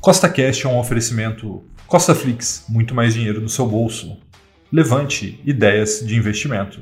Costa Cash é um oferecimento Costa Flix, muito mais dinheiro no seu bolso. Levante ideias de investimento.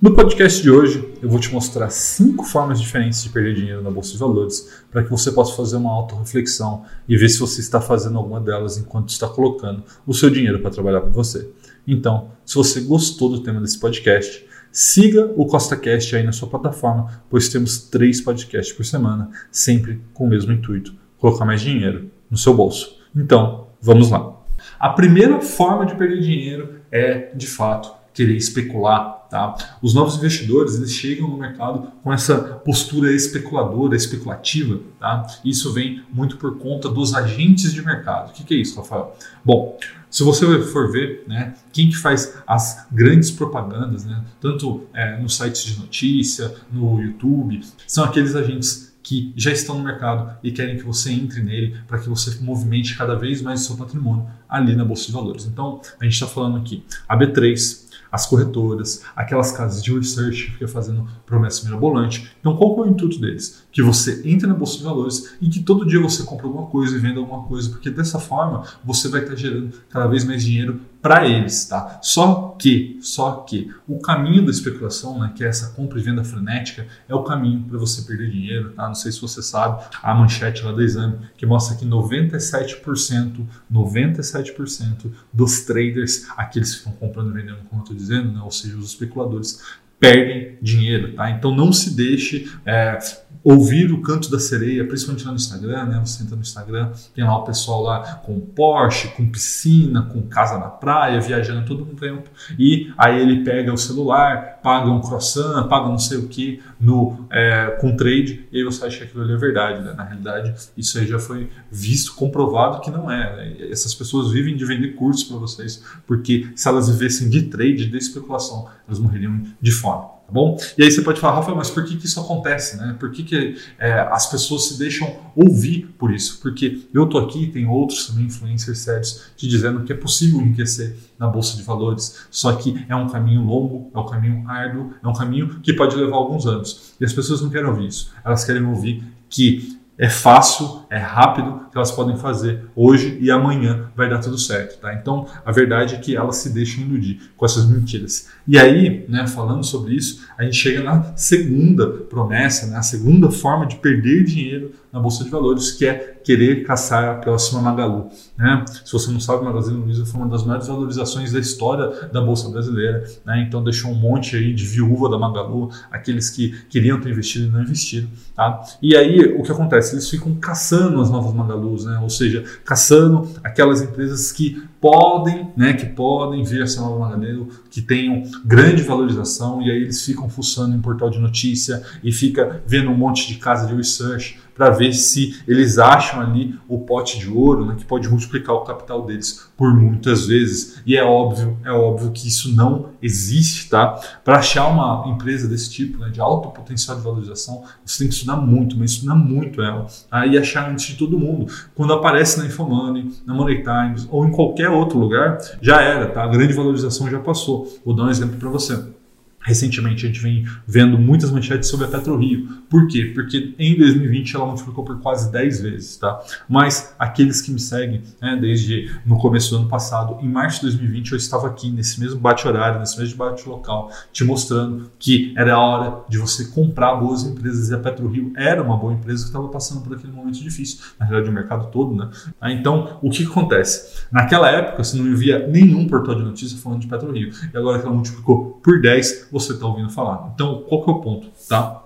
No podcast de hoje, eu vou te mostrar cinco formas diferentes de perder dinheiro na bolsa de valores para que você possa fazer uma auto-reflexão e ver se você está fazendo alguma delas enquanto está colocando o seu dinheiro para trabalhar para você. Então, se você gostou do tema desse podcast, siga o CostaCast aí na sua plataforma, pois temos três podcasts por semana, sempre com o mesmo intuito: colocar mais dinheiro no seu bolso. Então, vamos lá. A primeira forma de perder dinheiro é, de fato, querer especular Tá? Os novos investidores eles chegam no mercado com essa postura especuladora, especulativa. Tá? Isso vem muito por conta dos agentes de mercado. O que, que é isso, Rafael? Bom, se você for ver, né, quem que faz as grandes propagandas, né, tanto é, nos sites de notícia, no YouTube, são aqueles agentes que já estão no mercado e querem que você entre nele para que você movimente cada vez mais o seu patrimônio ali na Bolsa de Valores. Então, a gente está falando aqui, a B3, as corretoras, aquelas casas de research que ficam fazendo promessa mirabolante. Então, qual é o intuito deles? Que você entre na bolsa de valores e que todo dia você compre alguma coisa e venda alguma coisa, porque dessa forma você vai estar gerando cada vez mais dinheiro para eles, tá? Só que, só que o caminho da especulação, né, que é essa compra e venda frenética, é o caminho para você perder dinheiro, tá? Não sei se você sabe a manchete lá do exame que mostra que 97%, 97% dos traders, aqueles que estão comprando e vendendo, como eu estou dizendo, né, ou seja, os especuladores, perdem dinheiro, tá? Então não se deixe é, ouvir o canto da sereia, principalmente lá no Instagram, né? Você entra no Instagram, tem lá o pessoal lá com Porsche, com piscina, com casa na praia, viajando todo um tempo, e aí ele pega o celular, paga um croissant, paga não sei o que no, é, com trade, e aí você acha que aquilo ali é verdade, né? Na realidade, isso aí já foi visto, comprovado que não é. Né? Essas pessoas vivem de vender cursos para vocês, porque se elas vivessem de trade, de especulação, elas morreriam de fome tá bom? E aí você pode falar, Rafael, mas por que, que isso acontece, né? Por que, que é, as pessoas se deixam ouvir por isso? Porque eu tô aqui, tem outros também influencers sérios te dizendo que é possível enriquecer na bolsa de valores, só que é um caminho longo, é um caminho árduo, é um caminho que pode levar alguns anos. E as pessoas não querem ouvir isso. Elas querem ouvir que é fácil, é rápido, que elas podem fazer hoje e amanhã vai dar tudo certo, tá? Então, a verdade é que elas se deixam iludir com essas mentiras. E aí, né, falando sobre isso, a gente chega na segunda promessa, né, a segunda forma de perder dinheiro na bolsa de valores, que é querer caçar a próxima Magalu. Né? Se você não sabe, Magazine Luiza foi uma das maiores valorizações da história da bolsa brasileira. Né? Então deixou um monte aí de viúva da Magalu, aqueles que queriam ter investido e não investiram. Tá? E aí o que acontece? Eles ficam caçando as novas Magalus, né? ou seja, caçando aquelas empresas que podem, né, que podem vir a ser nova Magalu, que tenham grande valorização, e aí eles ficam fuçando em portal de notícia e fica vendo um monte de casa de research para ver se eles acham ali o pote de ouro, né, que pode multiplicar o capital deles por muitas vezes. E é óbvio, é óbvio que isso não existe, tá? Para achar uma empresa desse tipo, né, de alto potencial de valorização, você tem que estudar muito, mas estudar muito ela, tá? e achar antes de todo mundo. Quando aparece na Infomoney, na Money Times ou em qualquer outro lugar, já era, tá? A grande valorização já passou. Vou dar um exemplo para você. Recentemente a gente vem vendo muitas manchetes sobre a PetroRio. Por quê? Porque em 2020 ela multiplicou por quase 10 vezes, tá? Mas aqueles que me seguem, né, desde no começo do ano passado, em março de 2020 eu estava aqui nesse mesmo bate-horário, nesse mesmo bate-local, te mostrando que era a hora de você comprar boas empresas e a PetroRio era uma boa empresa que estava passando por aquele momento difícil, na realidade o mercado todo, né? Então, o que acontece? Naquela época você não via nenhum portal de notícia falando de PetroRio, e agora que ela multiplicou por 10, você está ouvindo falar. Então, qual que é o ponto, tá?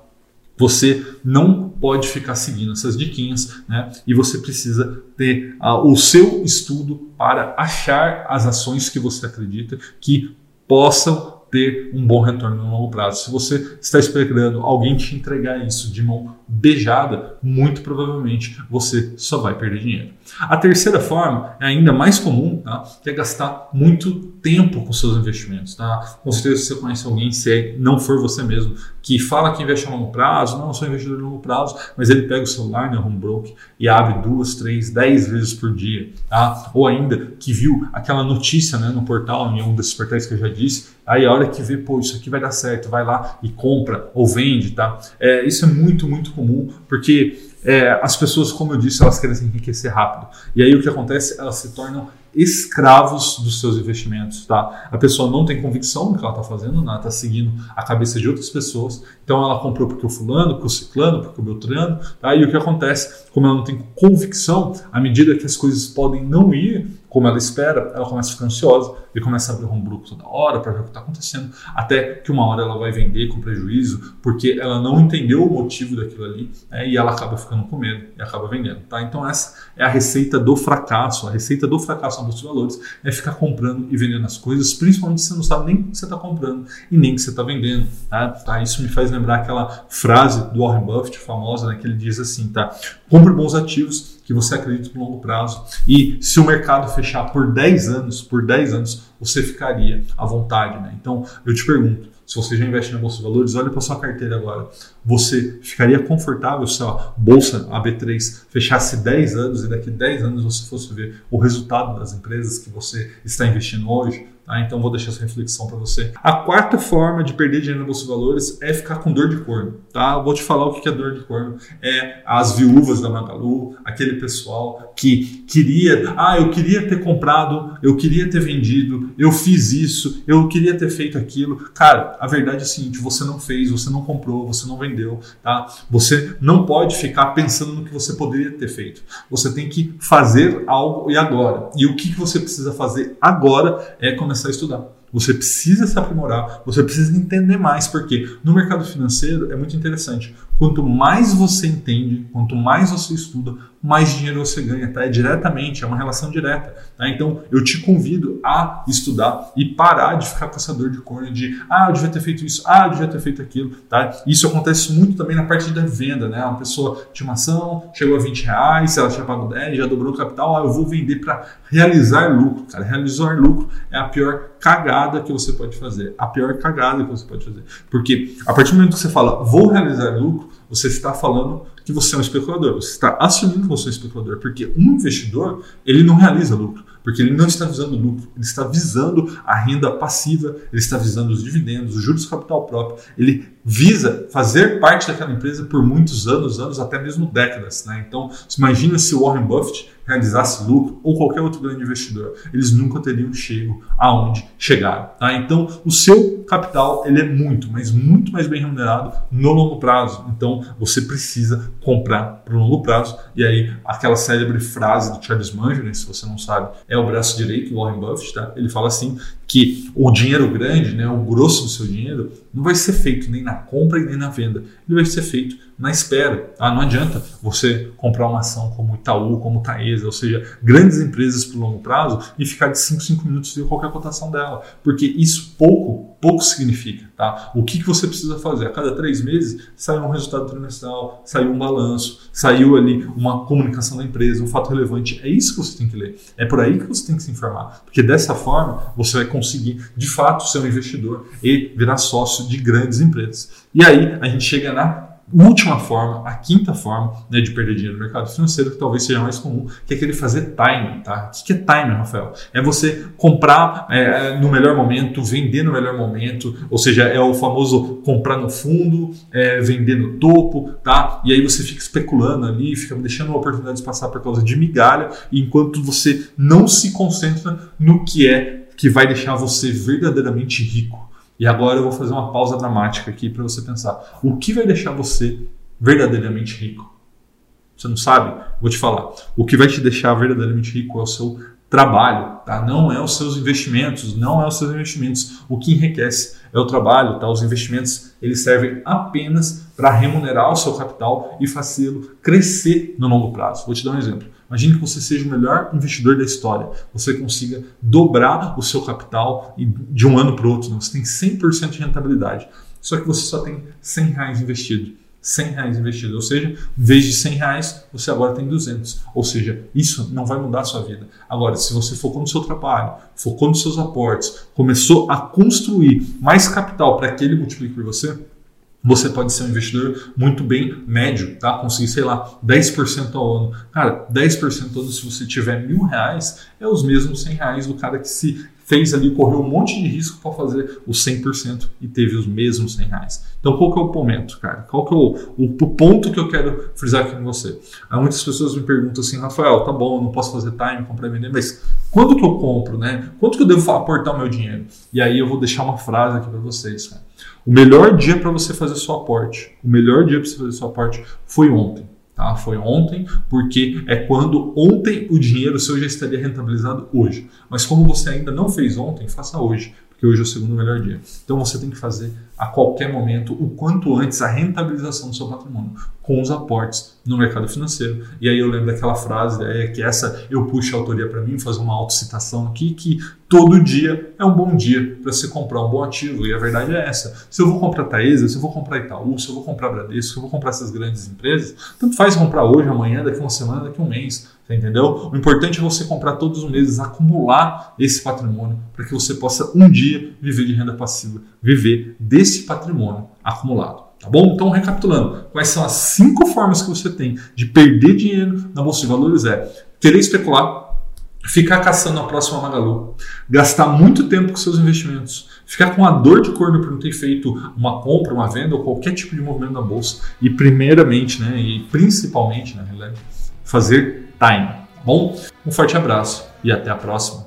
Você não pode ficar seguindo essas diquinhas, né? E você precisa ter o seu estudo para achar as ações que você acredita que possam ter um bom retorno no longo prazo. Se você está esperando alguém te entregar isso de mão beijada, muito provavelmente você só vai perder dinheiro. A terceira forma é ainda mais comum, tá? que é gastar muito tempo com seus investimentos, tá? Com certeza você conhece alguém, se é, não for você mesmo, que fala que investe a longo prazo, não, eu sou investidor de longo prazo, mas ele pega o celular na né, home broker e abre duas, três, dez vezes por dia, tá? Ou ainda que viu aquela notícia né, no portal, em um desses portais que eu já disse, aí a hora que vê, pô, isso aqui vai dar certo, vai lá e compra ou vende, tá? É, isso é muito, muito comum, porque é, as pessoas, como eu disse, elas querem se enriquecer rápido. E aí o que acontece? Elas se tornam escravos dos seus investimentos, tá? A pessoa não tem convicção no que ela está fazendo, ela está seguindo a cabeça de outras pessoas, então ela comprou porque o fulano, porque o ciclano, porque o beltrano, tá? E o que acontece? Como ela não tem convicção, à medida que as coisas podem não ir como ela espera, ela começa a ficar ansiosa e começa a abrir bruto toda hora para ver o que está acontecendo, até que uma hora ela vai vender com prejuízo, porque ela não entendeu o motivo daquilo ali né, e ela acaba ficando com medo e acaba vendendo. Tá? Então essa é a receita do fracasso. A receita do fracasso na de valores é ficar comprando e vendendo as coisas, principalmente se você não sabe nem o que você está comprando e nem o que você está vendendo. Tá? Tá? Isso me faz lembrar aquela frase do Warren Buffett famosa, né, que ele diz assim, tá? Compre bons ativos que você acredita no longo prazo. E se o mercado fechar por 10 anos, por 10 anos, você ficaria à vontade. Né? Então, eu te pergunto, se você já investe na Bolsa de Valores, olha para sua carteira agora. Você ficaria confortável se a Bolsa AB3 fechasse 10 anos e daqui 10 anos você fosse ver o resultado das empresas que você está investindo hoje? Tá? Então vou deixar essa reflexão para você. A quarta forma de perder dinheiro na Bolsa de Valores é ficar com dor de corno. Tá? Eu vou te falar o que é dor de corno. É as viúvas da Magalu, aquele pessoal que queria, ah, eu queria ter comprado, eu queria ter vendido, eu fiz isso, eu queria ter feito aquilo. Cara, a verdade é a seguinte, você não fez, você não comprou, você não vendeu, tá? Você não pode ficar pensando no que você poderia ter feito. Você tem que fazer algo e agora. E o que você precisa fazer agora é começar começar a estudar. Você precisa se aprimorar, você precisa entender mais, porque no mercado financeiro é muito interessante. Quanto mais você entende, quanto mais você estuda, mais dinheiro você ganha, tá? É diretamente, é uma relação direta. Tá? Então eu te convido a estudar e parar de ficar com essa dor de corno de ah, eu devia ter feito isso, ah, eu devia ter feito aquilo. Tá? Isso acontece muito também na parte da venda, né? Uma pessoa tinha uma ação, chegou a 20 reais, ela tinha pago 10, já dobrou o capital, ah, eu vou vender para realizar lucro. Cara, realizar lucro é a pior cagada que você pode fazer. A pior cagada que você pode fazer. Porque a partir do momento que você fala, vou realizar lucro, você está falando que você é um especulador, você está assumindo que você é um especulador, porque um investidor, ele não realiza lucro, porque ele não está visando lucro, ele está visando a renda passiva, ele está visando os dividendos, os juros capital próprio, ele visa fazer parte daquela empresa por muitos anos, anos, até mesmo décadas. Né? Então, imagina se Warren Buffett realizasse lucro ou qualquer outro grande investidor, eles nunca teriam chego aonde chegaram. Tá? Então, o seu capital ele é muito, mas muito mais bem remunerado no longo prazo. Então, você precisa comprar para o longo prazo. E aí, aquela célebre frase do Charles Munger, né, se você não sabe, é o braço direito do Warren Buffett. Tá? Ele fala assim que o dinheiro grande, né, o grosso do seu dinheiro, não vai ser feito nem na compra e nem na venda. Ele vai ser feito na espera. Ah, não adianta você comprar uma ação como Itaú, como Taesa, ou seja, grandes empresas por longo prazo e ficar de 5 5 minutos de qualquer cotação dela, porque isso pouco, pouco significa. Tá? O que, que você precisa fazer? A cada três meses saiu um resultado trimestral, saiu um balanço, saiu ali uma comunicação da empresa, um fato relevante. É isso que você tem que ler. É por aí que você tem que se informar, porque dessa forma você vai conseguir de fato ser um investidor e virar sócio de grandes empresas. E aí a gente chega na última forma, a quinta forma né, de perder dinheiro no mercado financeiro, que talvez seja mais comum, que é aquele fazer timing. Tá? O que é timing, Rafael? É você comprar é, no melhor momento, vender no melhor momento, ou seja, é o famoso comprar no fundo, é, vender no topo, tá? E aí você fica especulando ali, fica deixando oportunidades passar por causa de migalha, enquanto você não se concentra no que é que vai deixar você verdadeiramente rico. E agora eu vou fazer uma pausa dramática aqui para você pensar: o que vai deixar você verdadeiramente rico? Você não sabe? Vou te falar. O que vai te deixar verdadeiramente rico é o seu trabalho, tá? Não é os seus investimentos, não é os seus investimentos. O que enriquece é o trabalho, tá? Os investimentos, eles servem apenas para remunerar o seu capital e fazê-lo crescer no longo prazo. Vou te dar um exemplo. Imagine que você seja o melhor investidor da história. Você consiga dobrar o seu capital de um ano para o outro. Né? Você tem 100% de rentabilidade. Só que você só tem 100 reais investido. 100 reais investido. Ou seja, em vez de 100 reais, você agora tem 200. Ou seja, isso não vai mudar a sua vida. Agora, se você focou no seu trabalho, focou nos seus aportes, começou a construir mais capital para que ele multiplique por você, você pode ser um investidor muito bem médio, tá? Conseguir, sei lá, 10% ao ano. Cara, 10% ao ano, se você tiver mil reais, é os mesmos 100 reais do cara que se fez ali, correu um monte de risco para fazer os 100% e teve os mesmos 100 reais. Então, qual que é o momento, cara? Qual que é o, o, o ponto que eu quero frisar aqui com você? Há muitas pessoas me perguntam assim, Rafael, tá bom, eu não posso fazer time, comprar e vender, mas quando que eu compro, né? Quanto que eu devo aportar o meu dinheiro? E aí eu vou deixar uma frase aqui para vocês, cara. O melhor dia para você fazer seu aporte, o melhor dia para você fazer seu aporte foi ontem. Tá? Foi ontem, porque é quando ontem o dinheiro seu já estaria rentabilizado hoje. Mas como você ainda não fez ontem, faça hoje, porque hoje é o segundo melhor dia. Então você tem que fazer a qualquer momento, o quanto antes, a rentabilização do seu patrimônio com os aportes no mercado financeiro. E aí eu lembro daquela frase, é, que essa eu puxo a autoria para mim, fazer uma autocitação aqui, que todo dia é um bom dia para você comprar um bom ativo. E a verdade é essa. Se eu vou comprar Taesa, se eu vou comprar Itaú, se eu vou comprar Bradesco, se eu vou comprar essas grandes empresas, tanto faz comprar hoje, amanhã, daqui uma semana, daqui um mês. Entendeu? O importante é você comprar todos os meses, acumular esse patrimônio para que você possa um dia viver de renda passiva, viver desse patrimônio acumulado. Tá bom? Então, recapitulando, quais são as cinco formas que você tem de perder dinheiro na Bolsa de Valores? É querer especular, ficar caçando a próxima Magalu, gastar muito tempo com seus investimentos, ficar com a dor de corno por não ter feito uma compra, uma venda ou qualquer tipo de movimento na bolsa e primeiramente, né, e principalmente, na realidade, fazer time. Bom? Um forte abraço e até a próxima.